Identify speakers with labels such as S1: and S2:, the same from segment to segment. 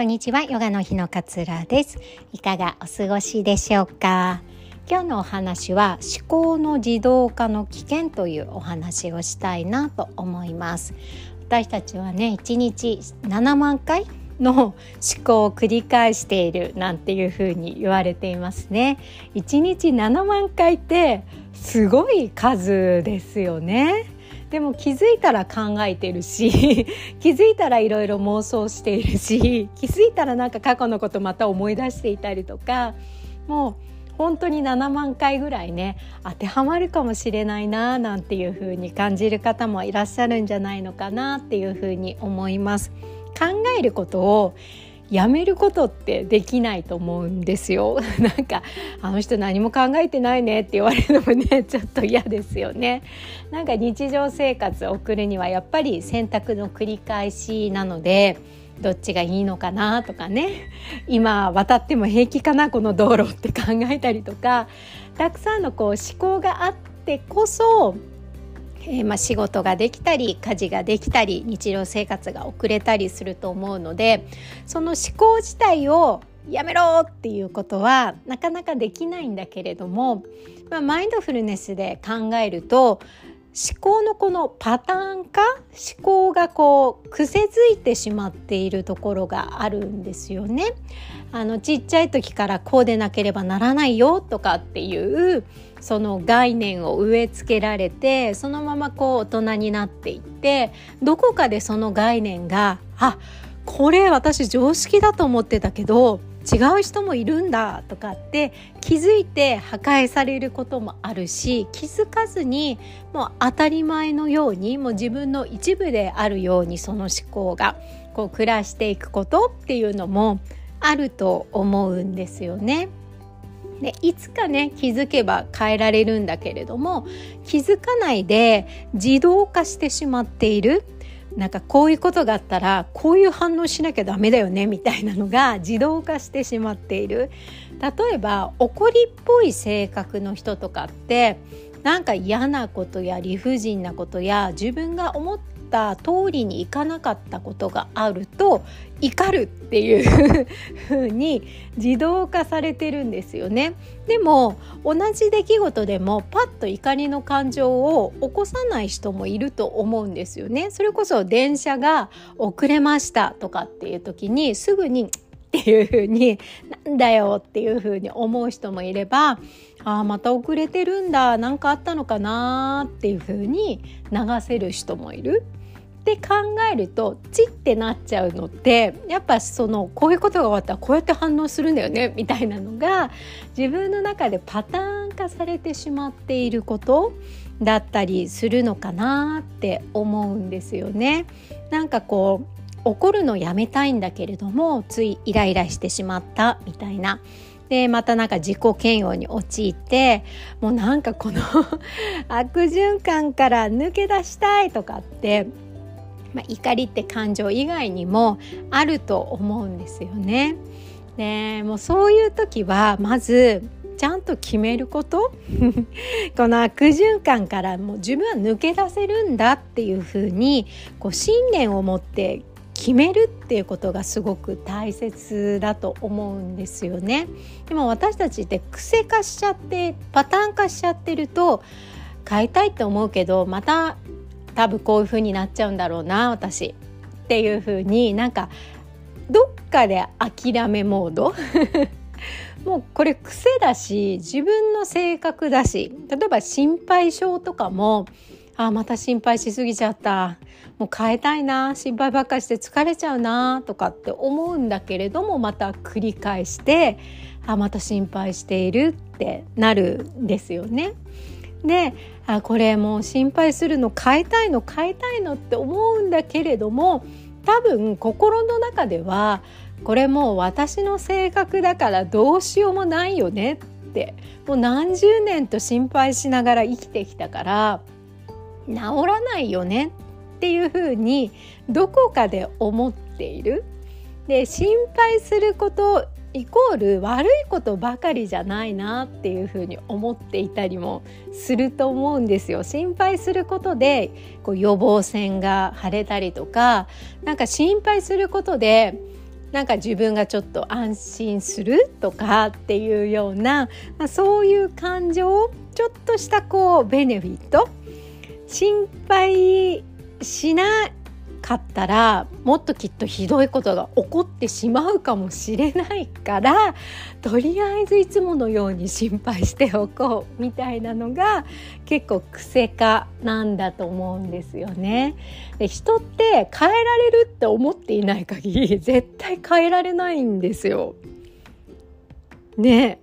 S1: こんにちはヨガの日のかつらです。いかがお過ごしでしょうか？今日のお話は思考の自動化の危険というお話をしたいなと思います。私たちはね1日7万回の思考を繰り返しているなんていうふうに言われていますね。1日7万回ってすごい数ですよね。でも気づいたら考えてるし 気づいたらいろいろ妄想しているし 気づいたらなんか過去のことまた思い出していたりとかもう本当に7万回ぐらいね当てはまるかもしれないななんていうふうに感じる方もいらっしゃるんじゃないのかなっていうふうに思います。考えることをやめることってできないと思うんですよ。なんかあの人何も考えてないねって言われるのもね ちょっと嫌ですよね。なんか日常生活を送るにはやっぱり選択の繰り返しなのでどっちがいいのかなとかね。今渡っても平気かなこの道路って考えたりとか。たくさんのこう思考があってこそえー、まあ、仕事ができたり家事ができたり日常生活が遅れたりすると思うのでその思考自体をやめろっていうことはなかなかできないんだけれども、まあ、マインドフルネスで考えると思考のこのパターン化思考がこう癖づいてしまっているところがあるんですよね。あのちっちゃい時からこうでなければならないよとかっていうその概念を植え付けられてそのままこう大人になっていってどこかでその概念があこれ私常識だと思ってたけど違う人もいるんだとかって気づいて破壊されることもあるし気づかずにもう当たり前のようにもう自分の一部であるようにその思考がこう暮らしていくことっていうのもあると思うんですよね。でいつかね気づけば変えられるんだけれども気づかないで自動化してしまっているなんかこういうことがあったらこういう反応しなきゃダメだよねみたいなのが自動化してしまっている。例えば怒りっぽい性格の人とかってなんか嫌なことや理不尽なことや自分が思っった通りにいかなかったことがあると怒るっていう 風に自動化されてるんですよね。でも同じ出来事でもパッと怒りの感情を起こさない人もいると思うんですよね。それこそ電車が遅れましたとかっていう時にすぐにっていう風になんだよっていう風に思う人もいればああまた遅れてるんだ何かあったのかなっていう風に流せる人もいる。って考えるとチってなっちゃうのってやっぱそのこういうことが終わったらこうやって反応するんだよねみたいなのが自分の中でパターン化されてしまっていることだったりするのかなって思うんですよね。なんかこう怒るのやめたいんだけれどもついイライラしてしまったみたいなでまたなんか自己嫌悪に陥ってもうなんかこの 悪循環から抜け出したいとかってまあ、怒りって感情以外にもあると思うんですよね。でもうそういう時はまずちゃんと決めること この悪循環からもう自分は抜け出せるんだっていうふうにこう信念を持って決めるっていうことがすごく大切だと思うんですよね。でも私たちって癖化しちゃってパターン化しちゃってると変えたいって思うけどまた多分こういう風になっちゃうんだろうな私っていう風になんかどっかで諦めモード？もうこれ癖だし自分の性格だし例えば心配性とかもあまた心配しすぎちゃった。もう変えたいな。心配ばっかりして疲れちゃうな。とかって思うんだけれどもまた繰り返してあまた心配しているってなるんですよね。であこれもう心配するの変えたいの変えたいのって思うんだけれども多分心の中ではこれもう私の性格だからどうしようもないよねってもう何十年と心配しながら生きてきたから治らないよねっていうふうにどこかで思っている。で心配することイコール悪いことばかりじゃないなっていうふうに思っていたりもすると思うんですよ。心配することでこう予防線が張れたりとかなんか心配することでなんか自分がちょっと安心するとかっていうような、まあ、そういう感情ちょっとしたこうベネフィット心配しなかったらもっときっとひどいことが起こってしまうかもしれないからとりあえずいつものように心配しておこうみたいなのが結構癖化なんだと思うんですよね。で人って変えられるって思っていない限り絶対変えられないんですよ。ね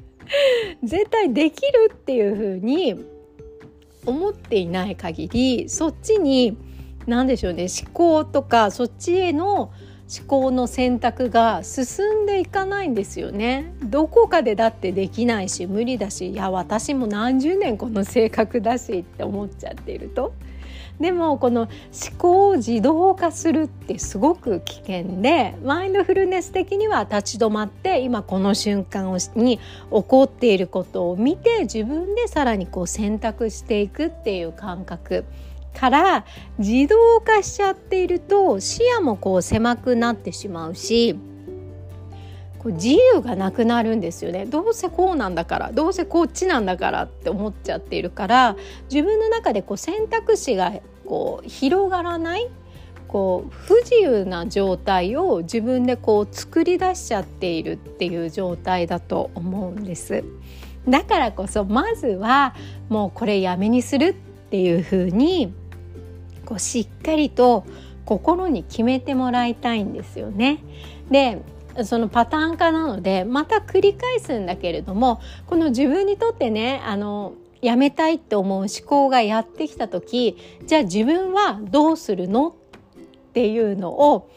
S1: 絶対できるっていうふうに思っていない限りそっちに何でしょうね思考とかそっちへの思考の選択が進んでいかないんですよね。どこかでだってできないし無理だしいや私も何十年この性格だしって思っちゃっていると。でもこの思考を自動化するってすごく危険でマインドフルネス的には立ち止まって今この瞬間に起こっていることを見て自分でさらにこう選択していくっていう感覚。から自動化しちゃっていると視野もこう狭くなってしまうしこう自由がなくなるんですよねどうせこうなんだからどうせこっちなんだからって思っちゃっているから自分の中でこう選択肢がこう広がらないこう不自由な状態を自分でこう作り出しちゃっているっていう状態だと思うんです。だからこそまずはもうこれやめにするっていうふうにこうしっかりと心に決めてもらいたいんですよね。でそのパターン化なのでまた繰り返すんだけれどもこの自分にとってねあのやめたいって思う思考がやってきた時じゃあ自分はどうするの？っていうのを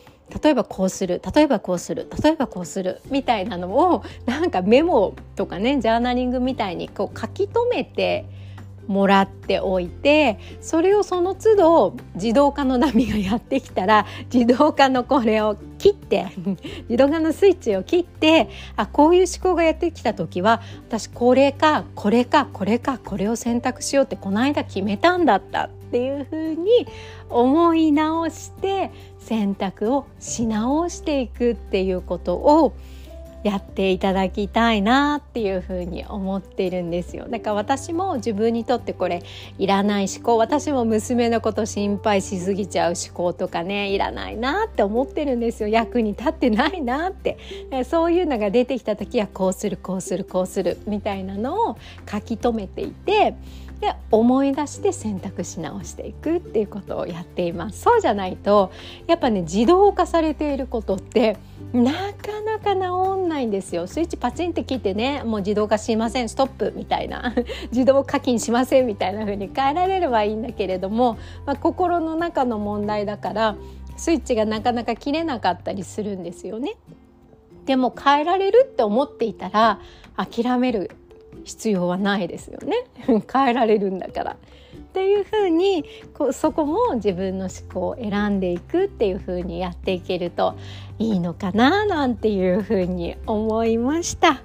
S1: 例えばこうする例えばこうする例えばこうするみたいなのをなんかメモとかねジャーナリングみたいにこう書き留めてもらっておいてそれをその都度自動化の波がやってきたら自動化のこれを切って 自動化のスイッチを切ってあこういう思考がやってきた時は私これかこれかこれかこれを選択しようってこの間決めたんだったっていうふうに思い直して選択をし直していくっていうことをやっていただきたいなっていうふうに思っているんですよ。だから私も自分にとってこれいらない思考私も娘のこと心配しすぎちゃう思考とかねいらないなって思ってるんですよ。役に立ってないなって。そういうのが出てきた時はこうするこうするこうするみたいなのを書き留めていてで思い出して選択し直していくっていうことをやっています。そうじゃないとやっぱね自動化されていることってなかか治んないんですよスイッチパチンって切ってねもう自動化しませんストップみたいな 自動課金しませんみたいな風に変えられればいいんだけれども、まあ、心の中の問題だからスイッチがなかなか切れなかったりするんですよね。でも変えられるって思っていたら諦める必要はないですよね 変えられるんだから。っていうふうにこうそこも自分の思考を選んでいくっていうふうにやっていけるといいのかななんていうふうに思いました。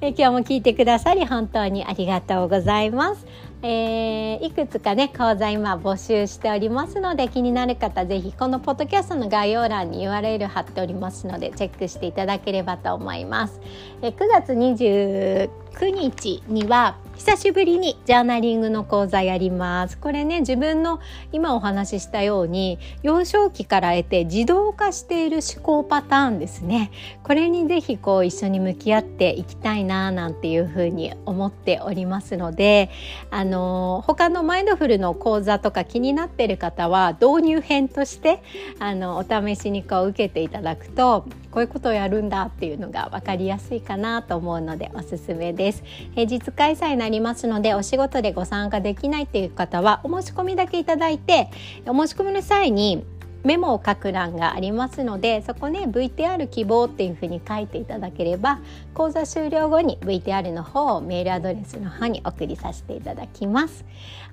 S1: え今日も聞いてくださり本当にありがとうございます。えー、いくつかね講座今募集しておりますので気になる方ぜひこのポッドキャストの概要欄に URL 貼っておりますのでチェックしていただければと思います。え9月29日には久しぶりにジャーナリングの講座やります。これね、自分の今お話ししたように、幼少期から得て自動化している思考パターンですね。これにぜひこう一緒に向き合っていきたいななんていうふうに思っておりますので、あの、他のマインドフルの講座とか気になっている方は導入編として、あの、お試しにこう受けていただくと、こういうことをやるんだっていうのが分かりやすいかなと思うのでおすすめです。平日開催なりますのでお仕事でご参加できないっていう方はお申し込みだけいただいてお申し込みの際にメモを書く欄がありますのでそこね VTR 希望っていうふうに書いていただければ講座終了後に VTR の方をメールアドレスの方に送りさせていただきます。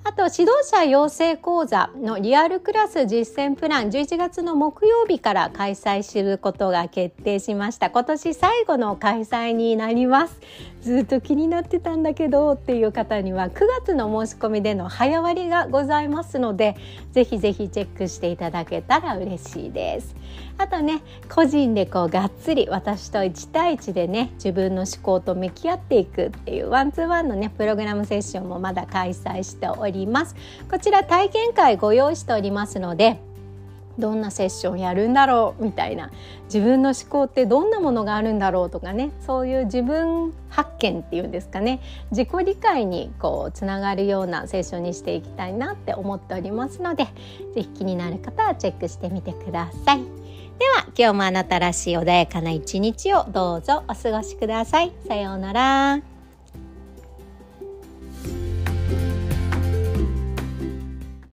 S1: あと指導者養成講座のリアルクラス実践プラン11月の木曜日から開催することが決定しました。今年最後の開催になります。ずっと気になってたんだけどっていう方には9月の申し込みでの早割がございますのでぜひぜひチェックしていただけたたら嬉しいです。あとね個人でこうがっつり私と1対1でね自分の思考と向き合っていくっていうワンツーワンのねプログラムセッションもまだ開催しております。こちら体験会ご用意しておりますのでどんなセッションやるんだろうみたいな自分の思考ってどんなものがあるんだろうとかねそういう自分発見っていうんですかね自己理解にこうつながるようなセッションにしていきたいなって思っておりますので是非気になる方はチェックしてみてください。では今日もあなたらしい穏やかな一日をどうぞお過ごしください。さようなら。